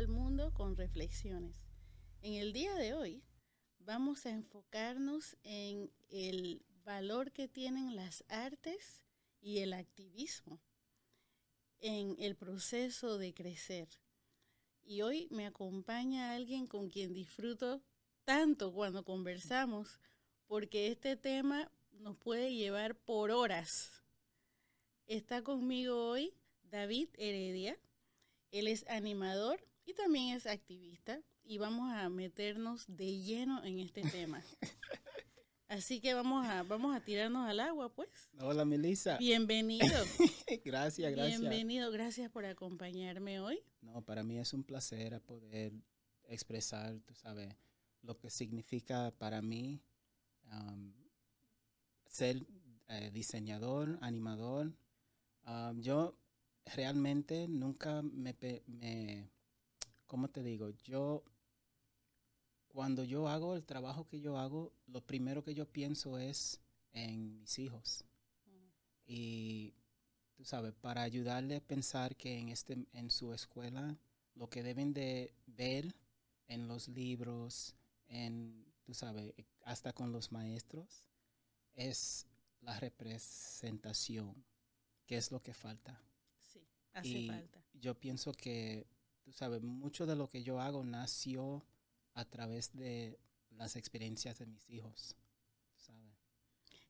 al Mundo con Reflexiones. En el día de hoy vamos a enfocarnos en el valor que tienen las artes y el activismo en el proceso de crecer. Y hoy me acompaña alguien con quien disfruto tanto cuando conversamos, porque este tema nos puede llevar por horas. Está conmigo hoy David Heredia. Él es animador y también es activista y vamos a meternos de lleno en este tema. Así que vamos a, vamos a tirarnos al agua, pues. Hola, Melissa. Bienvenido. gracias, gracias. Bienvenido, gracias por acompañarme hoy. No, para mí es un placer poder expresar, tú sabes, lo que significa para mí um, ser eh, diseñador, animador. Um, yo realmente nunca me, me, ¿cómo te digo? Yo cuando yo hago el trabajo que yo hago, lo primero que yo pienso es en mis hijos. Y tú sabes, para ayudarle a pensar que en, este, en su escuela lo que deben de ver en los libros, en, tú sabes, hasta con los maestros, es la representación, que es lo que falta. Sí, hace falta. Yo pienso que, tú sabes, mucho de lo que yo hago nació a través de las experiencias de mis hijos.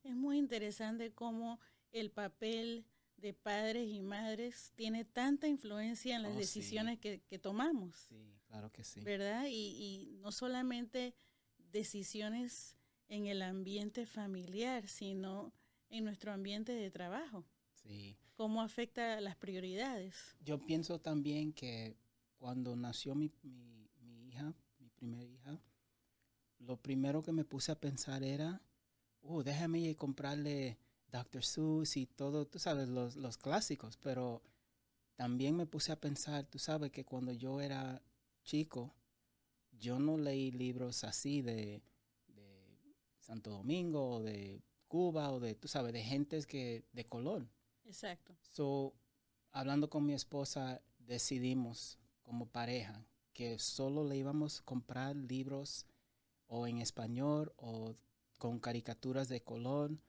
Es muy interesante cómo el papel de padres y madres tiene tanta influencia en las oh, decisiones que, tomamos. Sí, claro que sí. ¿Verdad? Y, y, no solamente decisiones en el ambiente familiar, sino en nuestro ambiente de trabajo. Sí. ¿Cómo afecta las prioridades? Yo pienso también que cuando nació mi, mi, mi hija, primera hija, lo primero que me puse a pensar era, oh, déjame comprarle Dr. Seuss y todo, tú sabes, los, los clásicos, pero también me puse a pensar, tú sabes que cuando yo era chico, yo no leí libros así de, de Santo Domingo o de Cuba o de, tú sabes, de gentes que, de color. Exacto. So, hablando con mi esposa, decidimos como pareja que solo le íbamos a comprar libros o en español o con caricaturas de color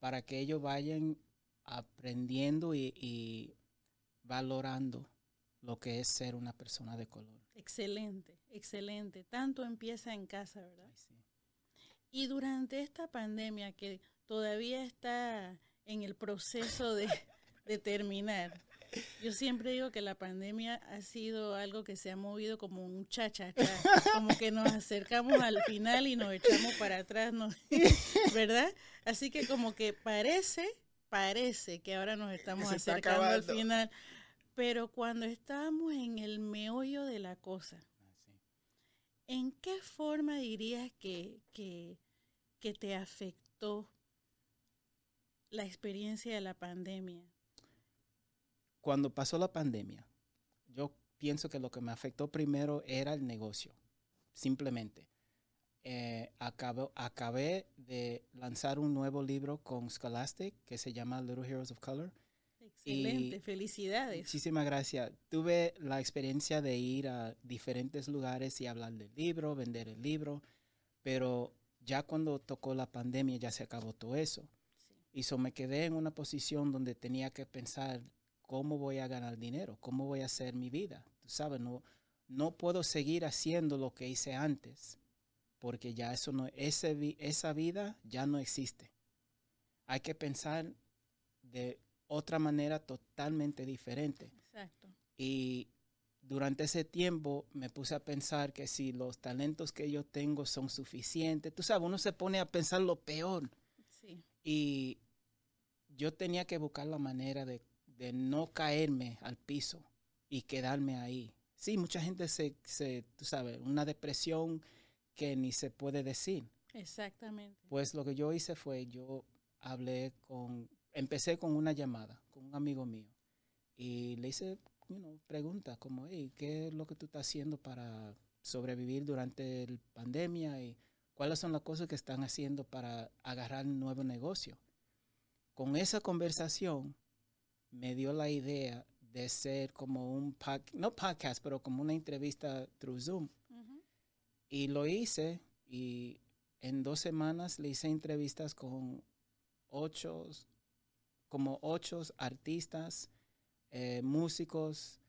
para que ellos vayan aprendiendo y, valorando lo que es ser una persona de color. Excelente, excelente. Tanto empieza en casa, ¿verdad? Y durante esta pandemia que todavía está en el proceso de, de terminar, yo siempre digo que la pandemia ha sido algo que se ha movido como un chacha, como que nos acercamos al final y nos echamos para atrás, ¿verdad? Así que como que parece, parece que ahora nos estamos acercando al final, pero cuando estamos en el meollo de la cosa, ah, ¿en qué forma dirías que, que, que te afectó la experiencia de la pandemia? Cuando pasó la pandemia, yo pienso que lo que me afectó primero era el negocio, simplemente. Eh, acabé de lanzar un nuevo libro con Scholastic que se llama Little Heroes of Color. Excelente, felicidades. Muchísimas gracias. Tuve la experiencia de ir a diferentes lugares y hablar del libro, vender el libro, pero ya cuando tocó la pandemia ya se acabó todo eso. Y so me quedé en una posición donde tenía que pensar ¿cómo voy a ganar dinero? ¿Cómo voy a hacer mi vida? Tú sabes, no, no puedo seguir haciendo lo que hice antes, porque ya eso no, ese, esa vida ya no existe. Hay que pensar de otra manera totalmente diferente. Exacto. Y durante ese tiempo me puse a pensar que si los talentos que yo tengo son suficientes, tú sabes, uno se pone a pensar lo peor. Sí. Y yo tenía que buscar la manera de de no caerme al piso y quedarme ahí. Sí, mucha gente se, se, tú sabes, una depresión que ni se puede decir. Exactamente. Pues lo que yo hice fue, yo hablé con, empecé con una llamada con un amigo mío y le hice you preguntas como, hey, ¿qué es lo que tú estás haciendo para sobrevivir durante la pandemia y cuáles son las cosas que están haciendo para agarrar un nuevo negocio? Con esa conversación, me dio la idea de ser como un, no podcast, pero como una entrevista through Zoom. Y lo hice y en dos semanas le hice entrevistas con ocho, como ocho artistas, eh, músicos,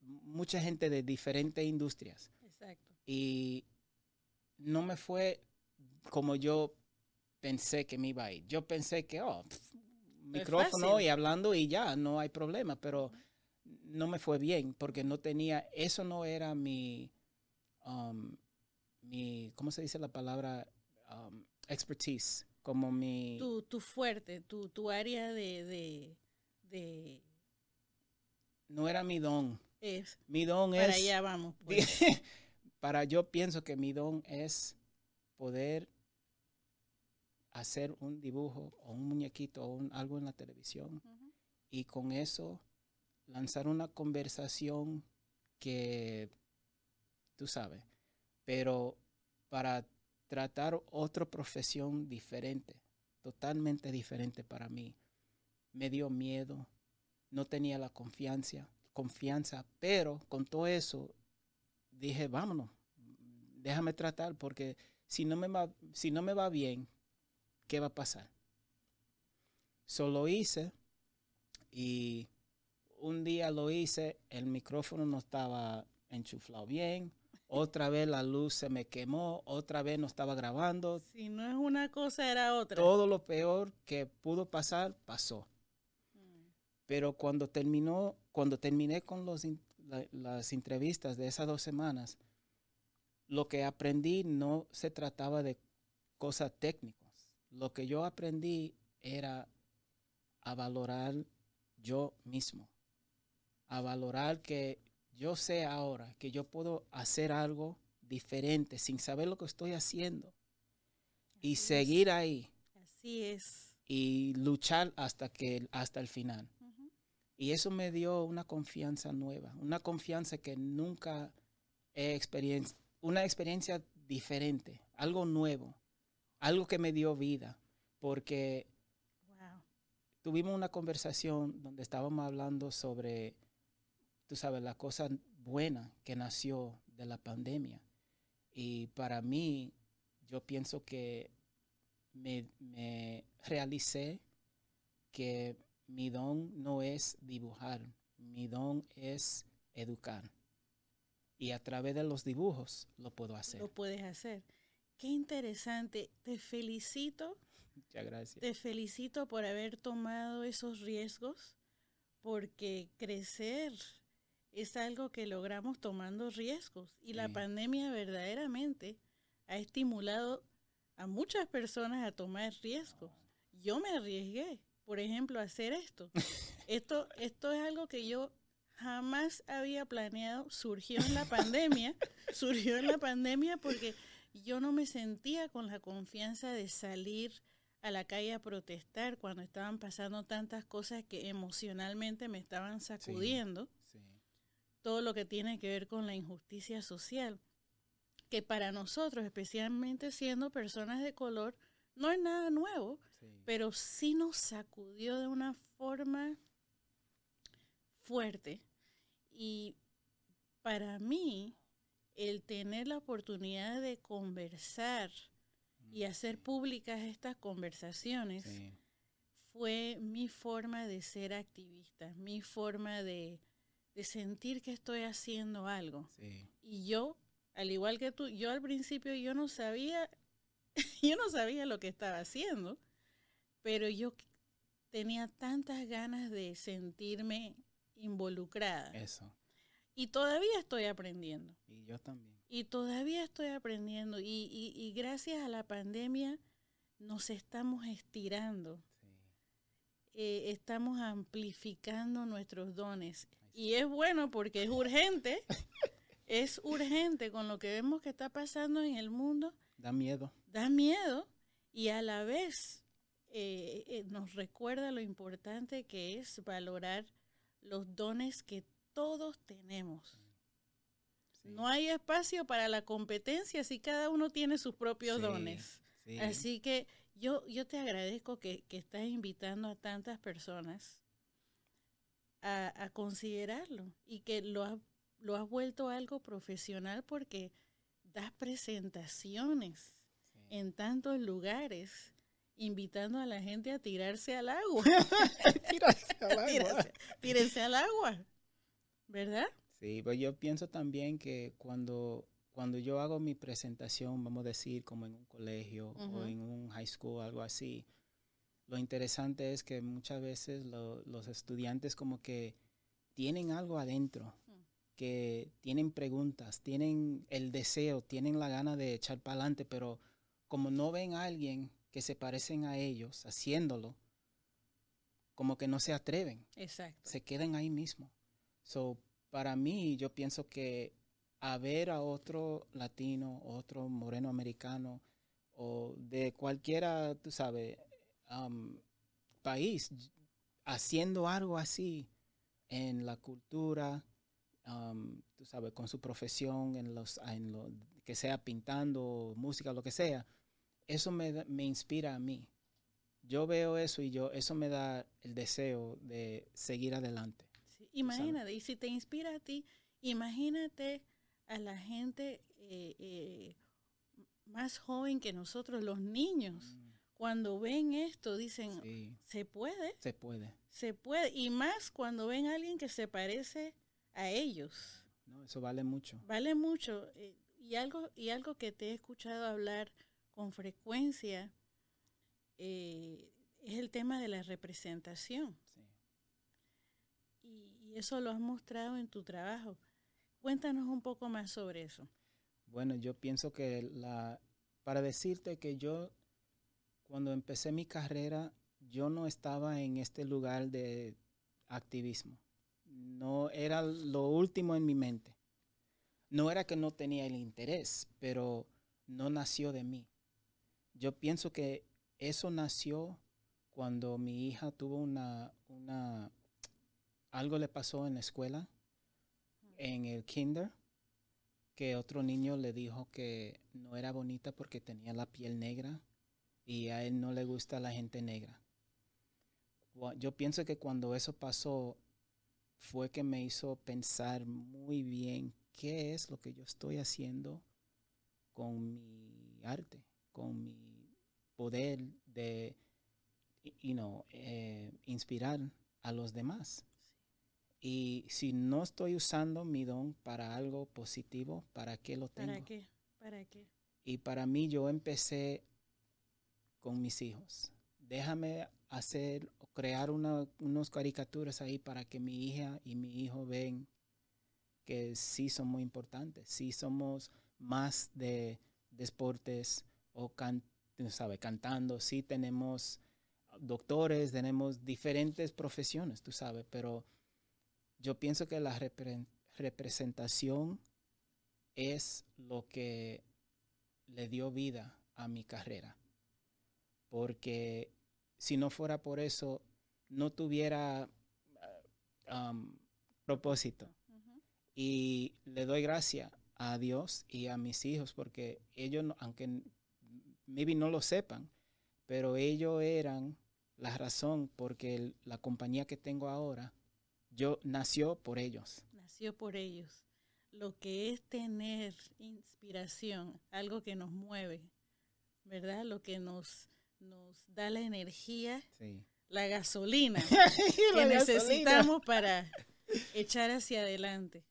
mucha gente de diferentes industrias. Exacto. Y no me fue como yo pensé que me iba a ir. Yo pensé que, oh, micrófono y hablando y ya, no hay problema, pero no me fue bien porque no tenía, eso no era mi, um, mi ¿cómo se dice la palabra? Um, expertise, como mi... Tu, tu fuerte, tu, tu área de, de, No era mi don. Es. Mi don es... Para allá vamos. Pues. para yo pienso que mi don es poder hacer un dibujo o un muñequito o algo en la televisión y con eso lanzar una conversación que tú sabes, pero para tratar otra profesión diferente, totalmente diferente para mí. Me dio miedo, no tenía la confianza, confianza, pero con todo eso dije, vámonos, déjame tratar porque si no me va, si no me va bien, ¿qué va a pasar? Solo hice y un día lo hice, el micrófono no estaba enchuflado bien, otra vez la luz se me quemó, otra vez no estaba grabando. Si no es una cosa, era otra. Todo lo peor que pudo pasar, pasó. Mm. Pero cuando terminó, cuando terminé con los, las entrevistas de esas dos semanas, lo que aprendí no se trataba de cosas técnicas lo que yo aprendí era a valorar yo mismo, a valorar que yo sé ahora que yo puedo hacer algo diferente sin saber lo que estoy haciendo y seguir ahí. Así es. Y luchar hasta que hasta el final. Y eso me dio una confianza nueva, una confianza que nunca he experienciado, una experiencia diferente, algo nuevo algo que me dio vida, porque tuvimos una conversación donde estábamos hablando sobre, tú sabes, la cosa buena que nació de la pandemia. Y para mí, yo pienso que me, me realicé que mi don no es dibujar, mi don es educar. Y a través de los dibujos lo puedo hacer. Lo puedes hacer. Qué interesante. Te felicito. Muchas gracias. Te felicito por haber tomado esos riesgos, porque crecer es algo que logramos tomando riesgos. Y la pandemia verdaderamente ha estimulado a muchas personas a tomar riesgos. Yo me arriesgué, por ejemplo, a hacer esto. esto, esto es algo que yo jamás había planeado. Surgió en la pandemia. surgió en la pandemia porque yo no me sentía con la confianza de salir a la calle a protestar cuando estaban pasando tantas cosas que emocionalmente me estaban sacudiendo. Todo lo que tiene que ver con la injusticia social, que para nosotros, especialmente siendo personas de color, no es nada nuevo, pero sí nos sacudió de una forma fuerte. Y para mí, el tener la oportunidad de conversar y hacer públicas estas conversaciones fue mi forma de ser activista, mi forma de, sentir que estoy haciendo algo. Y yo, al igual que tú, yo al principio yo no sabía, yo no sabía lo que estaba haciendo, pero yo tenía tantas ganas de sentirme involucrada. Eso. Y todavía estoy aprendiendo. Y yo también. Y todavía estoy aprendiendo. Y, gracias a la pandemia nos estamos estirando. Eh, estamos amplificando nuestros dones. Y es bueno porque es urgente. es urgente con lo que vemos que está pasando en el mundo. Da miedo. Da miedo. Y a la vez eh, eh, nos recuerda lo importante que es valorar los dones que todos tenemos. No hay espacio para la competencia si cada uno tiene sus propios dones. Así que yo, yo te agradezco que, que estás invitando a tantas personas a, considerarlo y que lo has, lo has vuelto algo profesional porque das presentaciones en tantos lugares invitando a la gente a tirarse al agua. tirarse al agua. tírense al agua. ¿Verdad? Sí, pues yo pienso también que cuando, cuando yo hago mi presentación, vamos a decir, como en un colegio o en un high school, algo así, lo interesante es que muchas veces los estudiantes como que tienen algo adentro, mm. que tienen preguntas, tienen el deseo, tienen la gana de echar para adelante, pero como no ven a alguien que se parecen a ellos haciéndolo, como que no se atreven. Exacto. Se quedan ahí mismo. So, para mí, yo pienso que a ver a otro latino, otro moreno americano o de cualquiera, tú sabes, um, país haciendo algo así en la cultura, um, tú sabes, con su profesión, en los, en lo, que sea pintando, música, lo que sea, eso me, me inspira a mí. Yo veo eso y yo, eso me da el deseo de seguir adelante. Imagínate, y si te inspira a ti, imagínate a la gente eh, eh, más joven que nosotros, los niños. Mm. Cuando ven esto, dicen, ¿se puede? Se puede. Se puede. Y más cuando ven a alguien que se parece a ellos. No, eso vale mucho. Vale mucho. Eh, y, algo, y algo que te he escuchado hablar con frecuencia es el tema de la representación y, eso lo has mostrado en tu trabajo. Cuéntanos un poco más sobre eso. Bueno, yo pienso que la, para decirte que yo, cuando empecé mi carrera, yo no estaba en este lugar de activismo. No era lo último en mi mente. No era que no tenía el interés, pero no nació de mí. Yo pienso que eso nació cuando mi hija tuvo una, una algo le pasó en la escuela, en el kinder, que otro niño le dijo que no era bonita porque tenía la piel negra y a él no le gusta la gente negra. Yo pienso que cuando eso pasó fue que me hizo pensar muy bien qué es lo que yo estoy haciendo con mi arte, con mi poder de you know, eh, inspirar a los demás. Y si no estoy usando mi don para algo positivo, ¿para qué lo tengo? ¿Para qué? ¿Para qué? Y para mí yo empecé con mis hijos. Déjame hacer crear una, unas caricaturas ahí para que mi hija y mi hijo ven que sí son muy importantes, sí somos más de, deportes o sabe, cantando, sí tenemos doctores, tenemos diferentes profesiones, tú sabes, pero yo pienso que la representación es lo que le dio vida a mi carrera. Porque si no fuera por eso, no tuviera um, propósito. Y le doy gracias a Dios y a mis hijos porque ellos, aunque maybe no lo sepan, pero ellos eran la razón porque la compañía que tengo ahora yo nació por ellos. Nació por ellos. Lo que es tener inspiración, algo que nos mueve, ¿verdad? Lo que nos, nos da la energía, la gasolina que necesitamos para echar hacia adelante.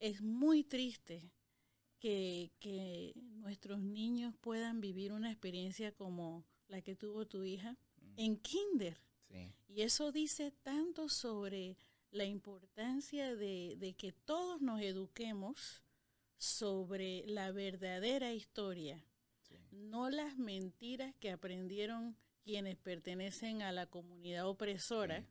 Es muy triste que, que, nuestros niños puedan vivir una experiencia como la que tuvo tu hija mm. en kinder. Y eso dice tanto sobre la importancia de, que todos nos eduquemos sobre la verdadera historia, no las mentiras que aprendieron quienes pertenecen a la comunidad opresora,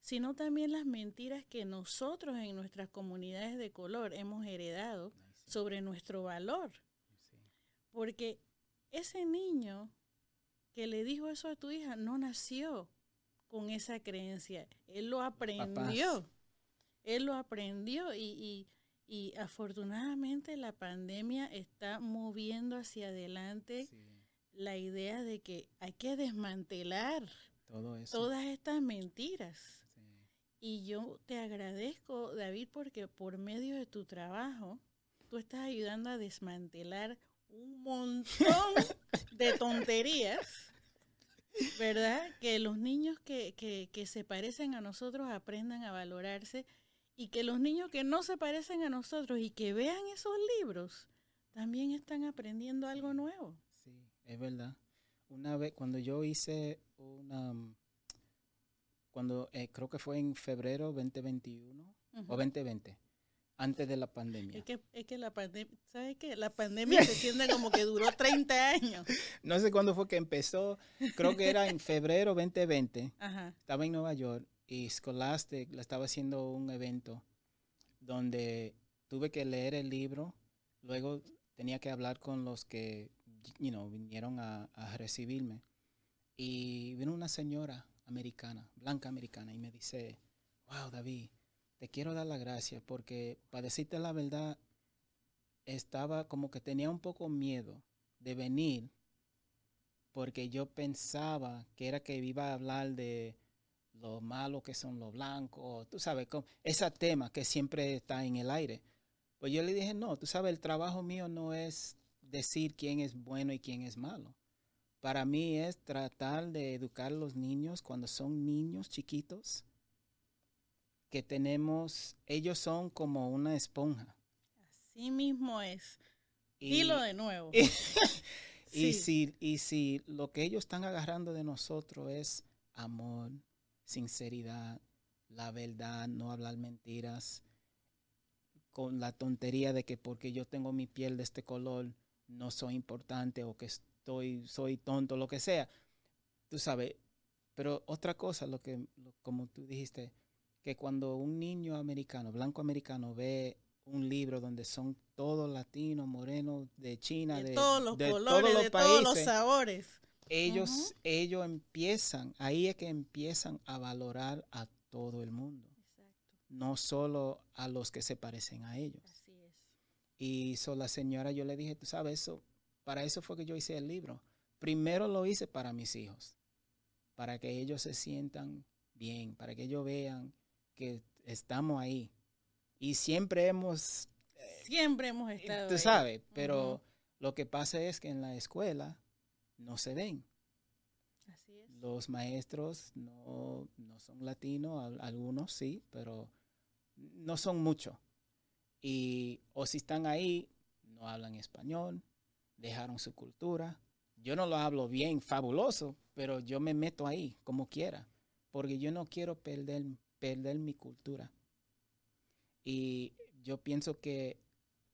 sino también las mentiras que nosotros en nuestras comunidades de color hemos heredado sobre nuestro valor. Porque ese niño que le dijo eso a tu hija no nació con esa creencia. Él lo aprendió. Él lo aprendió y, afortunadamente la pandemia está moviendo hacia adelante la idea de que hay que desmantelar todas estas mentiras. Y yo te agradezco, David, porque por medio de tu trabajo, tú estás ayudando a desmantelar un montón de tonterías, ¿verdad? Que los niños que, que, que se parecen a nosotros aprendan a valorarse y que los niños que no se parecen a nosotros y que vean esos libros también están aprendiendo algo nuevo. Sí, es verdad. Una vez, cuando yo hice una, cuando eh, creo que fue en febrero 2021 o 2020, antes de la pandemia. Es que, es que la pandemia, ¿sabes qué? La pandemia se siente como que duró 30 años. No sé cuándo fue que empezó, creo que era en febrero 2020. Estaba en Nueva York y Scholastic estaba haciendo un evento donde tuve que leer el libro, luego tenía que hablar con los que you know, vinieron a, a recibirme. Y vino una señora americana, blanca americana, y me dice, wow, David, te quiero dar la gracia porque, para decirte la verdad, estaba como que tenía un poco miedo de venir porque yo pensaba que era que iba a hablar de lo malo que son los blancos, tú sabes, ese tema que siempre está en el aire. Pues yo le dije, no, tú sabes, el trabajo mío no es decir quién es bueno y quién es malo. Para mí es tratar de educar a los niños cuando son niños chiquitos, que tenemos, ellos son como una esponja. Así mismo es. Y, Dilo de nuevo. y, si, y si lo que ellos están agarrando de nosotros es amor, sinceridad, la verdad, no hablar mentiras, con la tontería de que porque yo tengo mi piel de este color no soy importante o que estoy soy tonto lo que sea tú sabes pero otra cosa lo que como tú dijiste que cuando un niño americano blanco americano ve un libro donde son todos latinos morenos de China de, todos los colores de todos los sabores ellos ellos empiezan ahí es que empiezan a valorar a todo el mundo no solo a los que se parecen a ellos. Así es. Y so, la señora, yo le dije, tú sabes, eso, para eso fue que yo hice el libro. Primero lo hice para mis hijos, para que ellos se sientan bien, para que ellos vean que estamos ahí. Y siempre hemos... Eh, siempre hemos estado. Tú sabes, pero lo que pasa es que en la escuela no se ven. Así es. Los maestros no, no son latinos, algunos sí, pero no son muchos. Y o si están ahí, no hablan español, dejaron su cultura. Yo no lo hablo bien, fabuloso, pero yo me meto ahí como quiera, porque yo no quiero perder, perder mi cultura. Y yo pienso que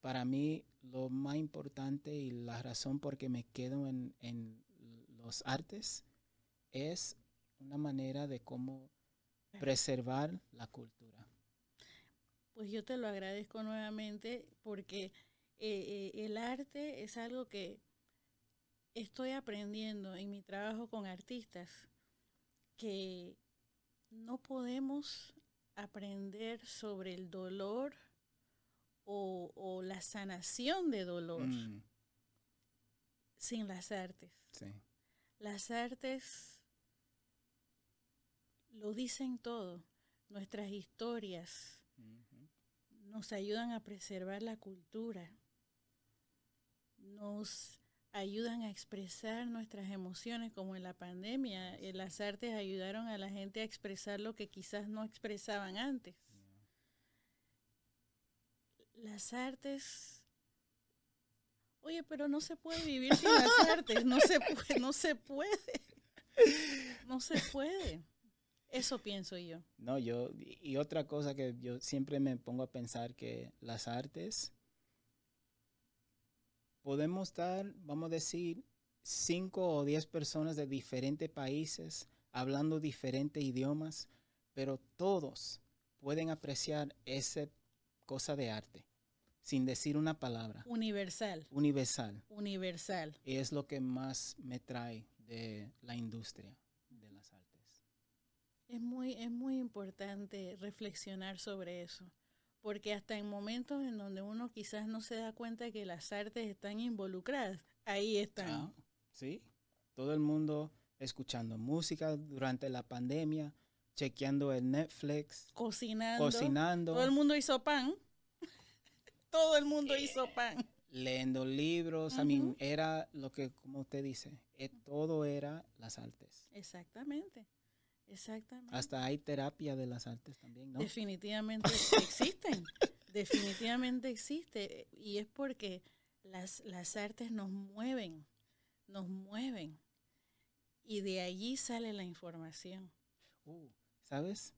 para mí lo más importante y la razón por que me quedo en, en los artes es una manera de cómo preservar la cultura pues yo te lo agradezco nuevamente porque eh, eh, el arte es algo que estoy aprendiendo en mi trabajo con artistas, que no podemos aprender sobre el dolor o, la sanación de dolor mm. sin las artes. Las artes lo dicen todo, nuestras historias, nos ayudan a preservar la cultura, nos ayudan a expresar nuestras emociones, como en la pandemia, eh, las artes ayudaron a la gente a expresar lo que quizás no expresaban antes. Las artes Oye, pero no se puede vivir sin las artes, no se puede, no se puede. No se puede. Eso pienso yo. No, yo, y otra cosa que yo siempre me pongo a pensar que las artes, podemos estar, vamos a decir, cinco o diez personas de diferentes países hablando diferentes idiomas, pero todos pueden apreciar esa cosa de arte sin decir una palabra. Universal. Universal. Universal. Y es lo que más me trae de la industria. Es muy, es muy importante reflexionar sobre eso, porque hasta en momentos en donde uno quizás no se da cuenta que las artes están involucradas, ahí están. Ah, sí, todo el mundo escuchando música durante la pandemia, chequeando el Netflix, Cocinando. cocinando, Todo el mundo hizo pan. Todo el mundo hizo pan. leyendo libros. I mean, era lo que, como usted dice, eh, todo era las artes. Exactamente. Exactamente. Hasta hay terapia de las artes también, ¿no? Definitivamente existen. Definitivamente existe. Y es porque las, las artes nos mueven. Nos mueven. Y de allí sale la información. Uh, ¿Sabes?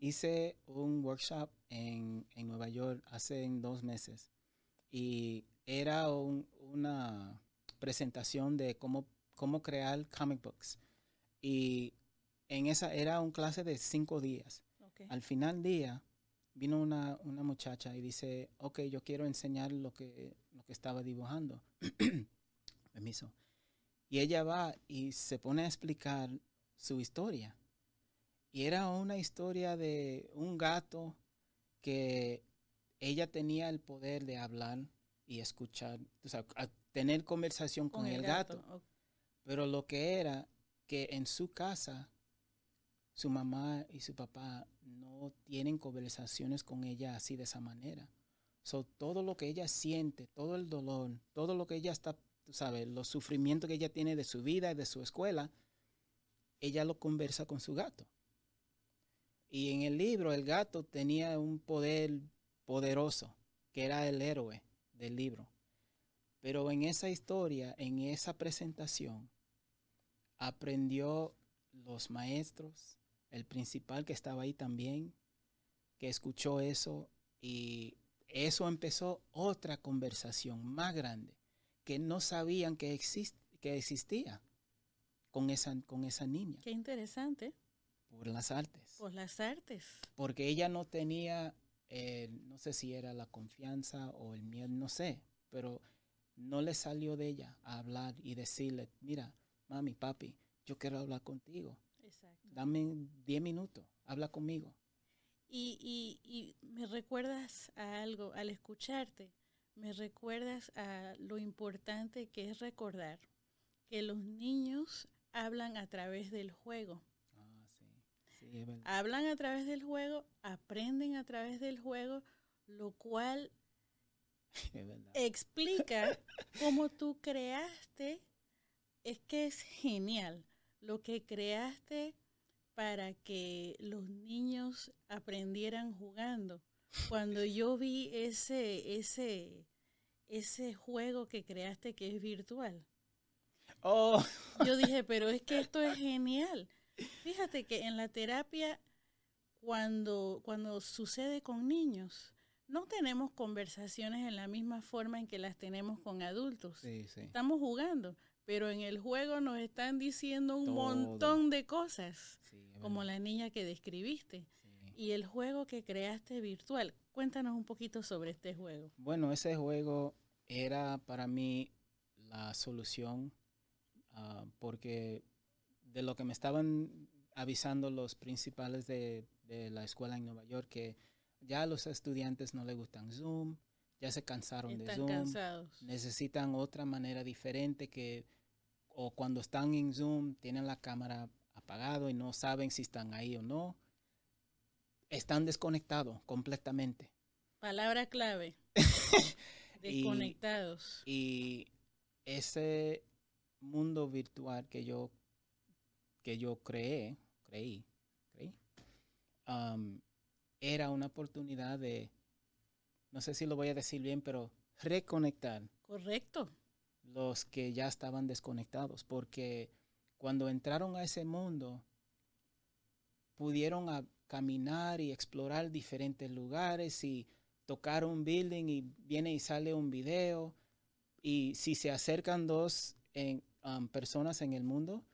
Hice un workshop en, en Nueva York hace dos meses y era un- una presentación de cómo, cómo crear comic books. Y en esa era un clase de cinco días. Al final del día vino una, una muchacha y dice, ok, yo quiero enseñar lo que, lo que estaba dibujando. Permiso. Y ella va y se pone a explicar su historia. Y era una historia de un gato que ella tenía el poder de hablar y escuchar, o sea, tener conversación con, el gato. Ok. Pero lo que era que en su casa su mamá y su papá no tienen conversaciones con ella así de esa manera. So, todo lo que ella siente, todo el dolor, todo lo que ella está, tú sabes, los sufrimientos que ella tiene de su vida y de su escuela, ella lo conversa con su gato. Y en el libro el gato tenía un poder poderoso, que era el héroe del libro. Pero en esa historia, en esa presentación, aprendió los maestros, el principal que estaba ahí también, que escuchó eso y eso empezó otra conversación más grande que no sabían que, exist- que existía con esa, con esa niña Qué interesante. por las artes. Por las artes. Porque ella no tenía, eh, no sé si era la confianza o el miedo, no sé, pero no le salió de ella a hablar y decirle, mira, mami, papi, yo quiero hablar contigo. Dame 10 minutos, habla conmigo. Y, y, y me recuerdas a algo, al escucharte, me recuerdas a lo importante que es recordar que los niños hablan a través del juego. Ah, sí, sí, es verdad. Hablan a través del juego, aprenden a través del juego, lo cual explica cómo tú creaste. Es que es genial lo que creaste para que los niños aprendieran jugando. Cuando yo vi ese, ese, ese juego que creaste que es virtual, Oh, yo dije, pero es que esto es genial. Fíjate que en la terapia, cuando, cuando sucede con niños, no tenemos conversaciones en la misma forma en que las tenemos con adultos. sí, sí. Estamos jugando, pero en el juego nos están diciendo un Todo. montón de cosas, sí, como la niña que describiste. sí. Y el juego que creaste virtual. Cuéntanos un poquito sobre este juego. Bueno, ese juego era para mí la solución ah, porque de lo que me estaban avisando los principales de, de la escuela en Nueva York que ya a los estudiantes no les gustan Zoom, ya se cansaron de Están Zoom, cansados. necesitan otra manera diferente que o cuando están en Zoom tienen la cámara apagado y no saben si están ahí o no. Están desconectados completamente. Palabra clave. Y- Desconectados. Y ese mundo virtual que yo que yo creé, creí, creí, um, era una oportunidad de, no sé si lo voy a decir bien, pero reconectar Correcto. Los que ya estaban desconectados, porque cuando entraron a ese mundo, pudieron caminar y explorar diferentes lugares y tocar un building y viene y sale un video. Y si se acercan dos en, um, personas en el mundo,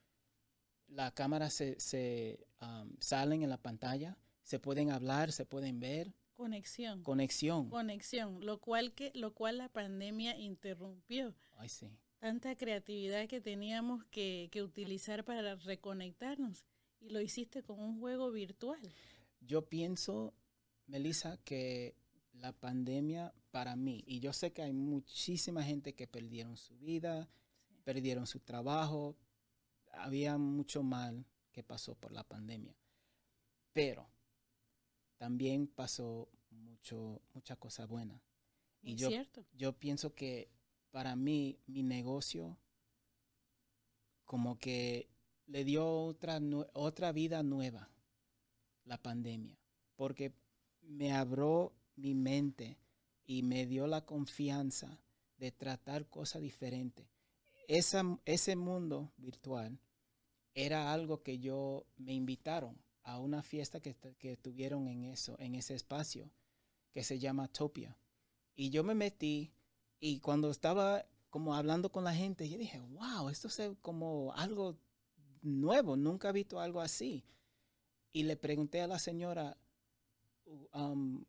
la cámara se, se um, salen en la pantalla, se pueden hablar, se pueden ver, Conexión. conexión. Conexión. Lo cual que, lo cual la pandemia interrumpió. Ay, sí. Tanta creatividad que teníamos que, que utilizar para reconectarnos. Y lo hiciste con un juego virtual. Yo pienso, Melissa, que la pandemia para mí, y yo sé que hay muchísima gente que perdieron su vida, perdieron su trabajo, había mucho mal que pasó por la pandemia. pero también pasó mucho, mucha cosa buena. Y yo, cierto. yo pienso que para mí, mi negocio, como que le dio otra, otra vida nueva, la pandemia, porque me abrió mi mente y me dio la confianza de tratar cosas diferentes. Esa, ese mundo virtual era algo que yo me invitaron a una fiesta que, que tuvieron en eso, en ese espacio que se llama Topia. Y yo me metí y cuando estaba como hablando con la gente, yo dije, wow, esto es como algo nuevo, nunca he visto algo así. Y le pregunté a la señora, um,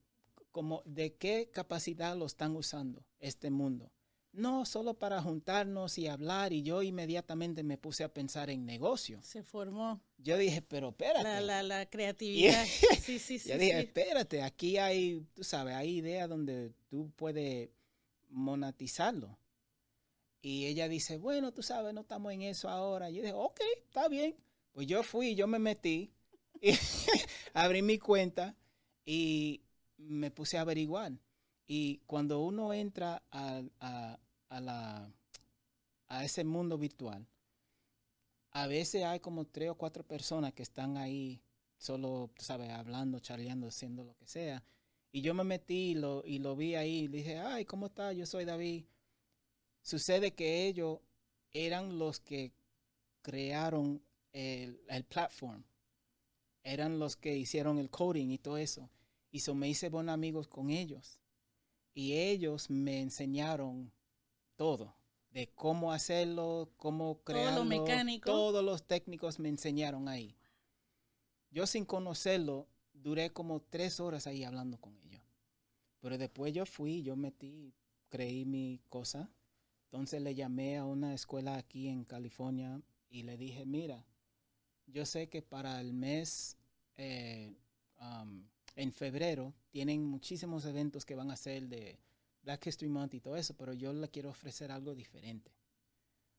como, ¿de qué capacidad lo están usando este mundo? No, solo para juntarnos y hablar y yo inmediatamente me puse a pensar en negocio. Se formó Yo dije, pero espérate. la, la, la creatividad. Sí, sí, sí. Yo dije, sí. espérate, aquí hay, tú sabes, hay ideas donde tú puedes monetizarlo. Y ella dice, bueno, tú sabes, no estamos en eso ahora. Yo dije, ok, está bien. Pues yo fui, yo me metí, y abrí mi cuenta y me puse a averiguar. Y cuando uno entra a, a- a la, a ese mundo virtual, a veces hay como tres o cuatro personas que están ahí solo, tú sabes, hablando, charleando, haciendo lo que sea. Y yo me metí y lo, y lo vi ahí y dije, ay, ¿cómo está? Yo soy David. Sucede que ellos eran los que crearon el, el platform. Eran los que hicieron el coding y todo eso. Y me hice buenos amigos con ellos. Y ellos me enseñaron todo. De cómo hacerlo, cómo crearlo. mecánico. Todos los técnicos me enseñaron ahí. Yo sin conocerlo, duré como tres horas ahí hablando con ellos. Pero después yo fui, yo metí, creí mi cosa. Entonces le llamé a una escuela aquí en California y le dije, mira, yo sé que para el mes, eh, um, en febrero, tienen muchísimos eventos que van a ser de Black History Month y todo eso, pero yo le quiero ofrecer algo diferente.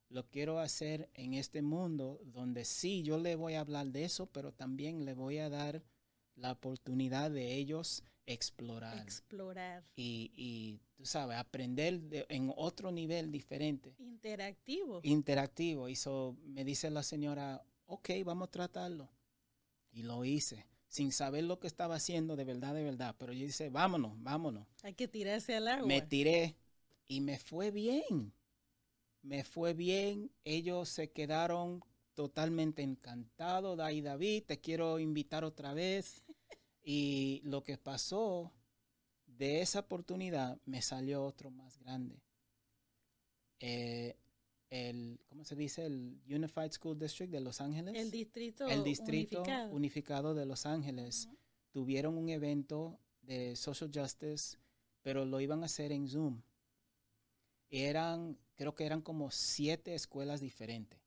Lo quiero hacer en este mundo donde sí, yo le voy a hablar de eso, pero también le voy a dar la oportunidad de ellos explorar Explorar. y, y, tú sabes, aprender de- en otro nivel diferente, Interactivo. interactivo. Y so, me dice la señora, ok, vamos a tratarlo. Y lo hice, sin saber lo que estaba haciendo de verdad, de verdad. Pero yo dice, vámonos, vámonos. Hay que tirarse al agua. Me tiré y me fue bien. Me fue bien. Ellos se quedaron totalmente encantados. Ahí David, te quiero invitar otra vez. Y lo que pasó de esa oportunidad me salió otro más grande. Eh, el, ¿cómo se dice? El Unified School District de Los Ángeles. el distrito el distrito unificado. unificado de Los Ángeles tuvieron un evento de social justice, pero lo iban a hacer en Zoom. Eran, creo que eran como siete escuelas diferentes.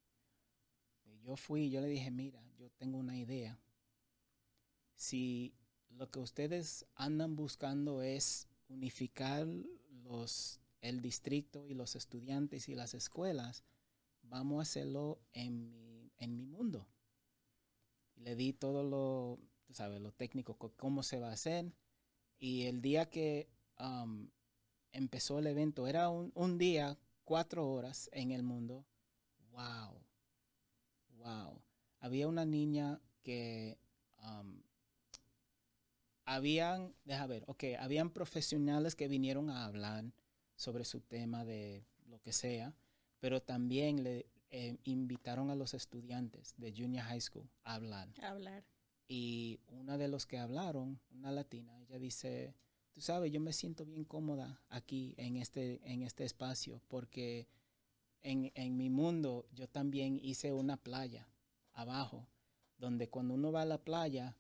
Yo fui y yo le dije, mira, yo tengo una idea. Si lo que ustedes andan buscando es unificar los, el distrito y los estudiantes y las escuelas, vamos a hacerlo en mi, en mi mundo. Le di todo lo, sabes, lo técnico, co- cómo se va a hacer. Y el día que um, empezó el evento, era un, un día, cuatro horas en el mundo. ¡Wow! ¡Wow! Había una niña que um, habían, deja ver, ok, habían profesionales que vinieron a hablar sobre su tema de lo que sea, pero también le eh, invitaron a los estudiantes de Junior High School a hablar. Hablar. Y una de los que hablaron, una latina, ella dice, tú sabes, yo me siento bien cómoda aquí en este, en este espacio porque en, en mi mundo yo también hice una playa abajo, donde cuando uno va a la playa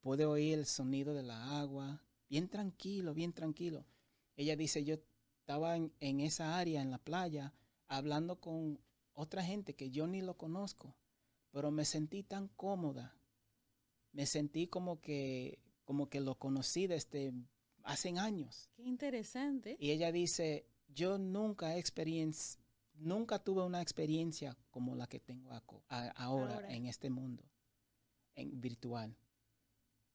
puede oír el sonido de la agua, bien tranquilo, bien tranquilo. Ella dice, yo estaba en, en esa área, en la playa, hablando con otra gente que yo ni lo conozco, pero me sentí tan cómoda me sentí como que, como que lo conocí desde hace años. Qué interesante. Y ella dice, yo nunca experiencia, nunca tuve una experiencia como la que tengo aco- a- ahora, Ahora. en este mundo, en virtual.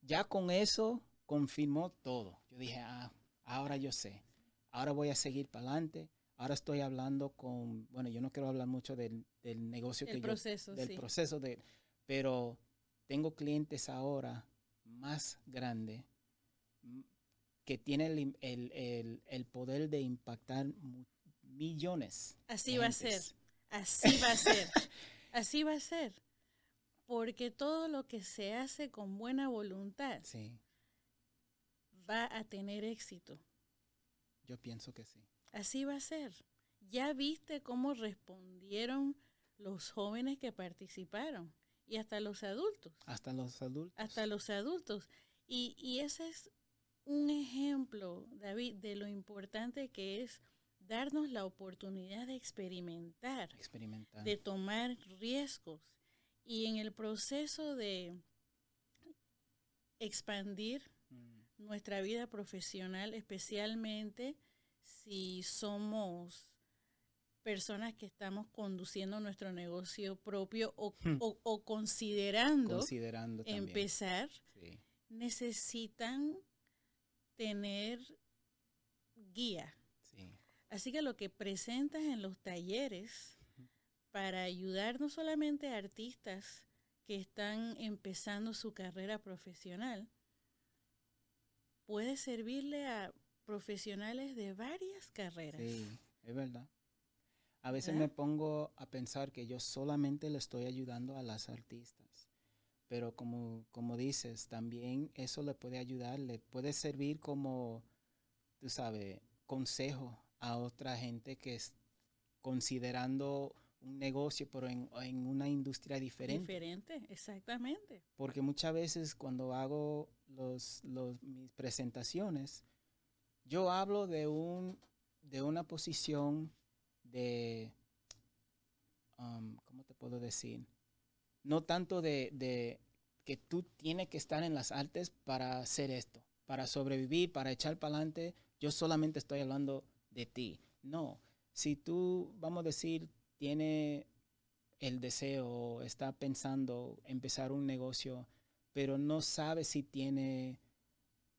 ya con eso confirmó todo. Yo dije, ah, ahora yo sé, ahora voy a seguir para adelante. Ahora estoy hablando con, bueno, yo no quiero hablar mucho del, del negocio El que proceso, yo, del sí. proceso de, pero tengo clientes ahora más grandes que tienen el, el, el- el poder de impactar millones. Así va a ser. Así va a ser. Así va a ser. Porque todo lo que se hace con buena voluntad Sí, va a tener éxito. Yo pienso que sí. Así va a ser. Ya viste cómo respondieron los jóvenes que participaron y hasta los adultos, Hasta los adultos. hasta los adultos. Y, y ese es un ejemplo, David, de lo importante que es darnos la oportunidad de experimentar, experimentar. de tomar riesgos y en el proceso de expandir nuestra vida profesional, especialmente si somos personas que estamos conduciendo nuestro negocio propio o, Hmm. o- o considerando Considerando empezar, Sí. necesitan tener guía. Sí. Así que lo que presentas en los talleres para ayudar no solamente a artistas que están empezando su carrera profesional, puede servirle a profesionales de varias carreras. Sí, es verdad. A veces ¿Verdad? me pongo a pensar que yo solamente le estoy ayudando a las artistas. Pero como, como dices, también eso le puede ayudar, le puede servir como, tú sabes, consejo a otra gente que es considerando un negocio, pero en, en una industria diferente. Diferente, exactamente. Porque muchas veces cuando hago los, los, mis presentaciones, yo hablo de, un, de una posición de, um, ¿cómo te puedo decir? No tanto de, de que tú tienes que estar en las artes para hacer esto, para sobrevivir, para echar para adelante. Yo solamente estoy hablando de ti. No, si tú, vamos a decir, tiene el deseo, está pensando empezar un negocio, pero no sabe si tiene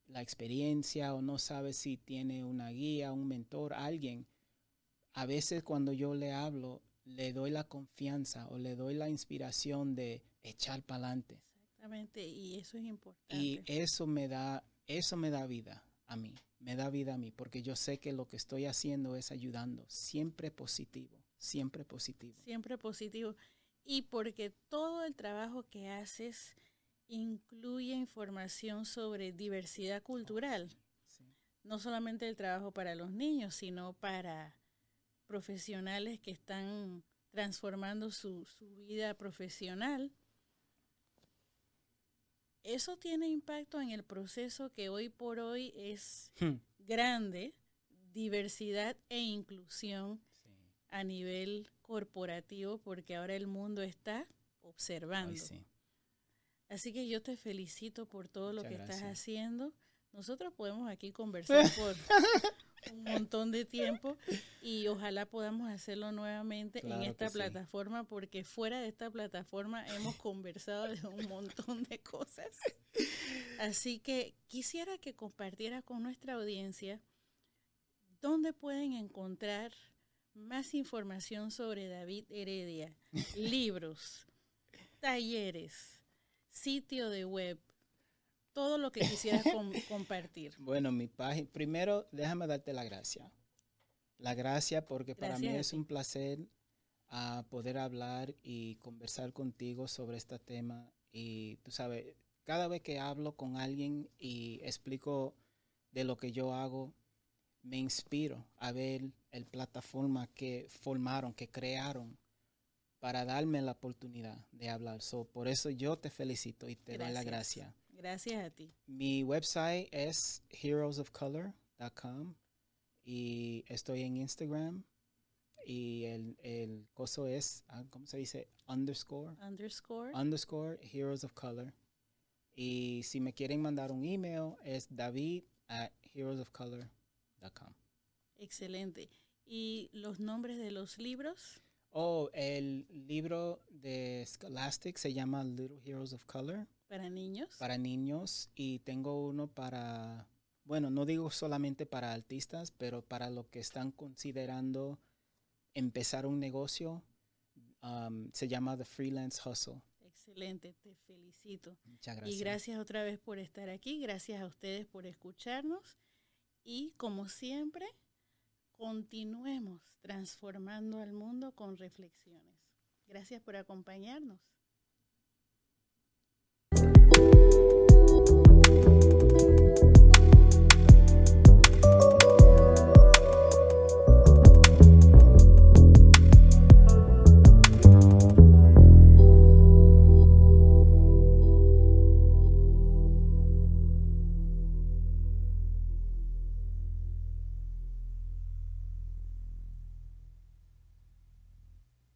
la experiencia o no sabe si tiene una guía, un mentor, alguien. A veces cuando yo le hablo, le doy la confianza o le doy la inspiración de echar para adelante. Exactamente, y eso es importante. Y eso me da, eso me da vida a mí, me da vida a mí, porque yo sé que lo que estoy haciendo es ayudando, siempre positivo, siempre positivo. Siempre positivo. Y porque todo el trabajo que haces incluye información sobre diversidad cultural. Sí. No solamente el trabajo para los niños, sino para profesionales que están transformando su, su vida profesional. Eso tiene impacto en el proceso que hoy por hoy es Hmm. grande, diversidad e inclusión. A nivel corporativo, porque ahora el mundo está observando. Ay, sí. Así que yo te felicito por todo lo que estás haciendo. Nosotros podemos aquí conversar por un montón de tiempo y ojalá podamos hacerlo nuevamente Claro en esta sí. plataforma, porque fuera de esta plataforma hemos conversado de un montón de cosas. Así que quisiera que compartiera con nuestra audiencia dónde pueden encontrar más información sobre David Heredia, libros, talleres, sitio de web, todo lo que quisieras com- compartir. Bueno, mi página, primero déjame darte la gracia. La gracia porque para mí a es un placer ah, poder hablar y conversar contigo sobre este tema. Y tú sabes, cada vez que hablo con alguien y explico de lo que yo hago, me inspiro a ver el plataforma que formaron, que crearon para darme la oportunidad de hablar. So, por eso yo te felicito y te doy la gracia. Gracias a ti. Mi website es heroesofcolor.com y estoy en Instagram y el, el coso es, ah, ¿cómo se dice? Underscore, Underscore. underscore Heroes of Color. Y si me quieren mandar un email es david at heroesofcolor.com. Excelente. ¿Y los nombres de los libros? Oh, el libro de Scholastic se llama Little Heroes of Color. Para niños. Para niños y tengo uno para, bueno, no digo solamente para artistas, pero para los que están considerando empezar un negocio. Um, se llama The Freelance Hustle. Excelente, te felicito. Muchas gracias. Y gracias otra vez por estar aquí, gracias a ustedes por escucharnos y como siempre, continuemos transformando al mundo con reflexiones. Gracias por acompañarnos.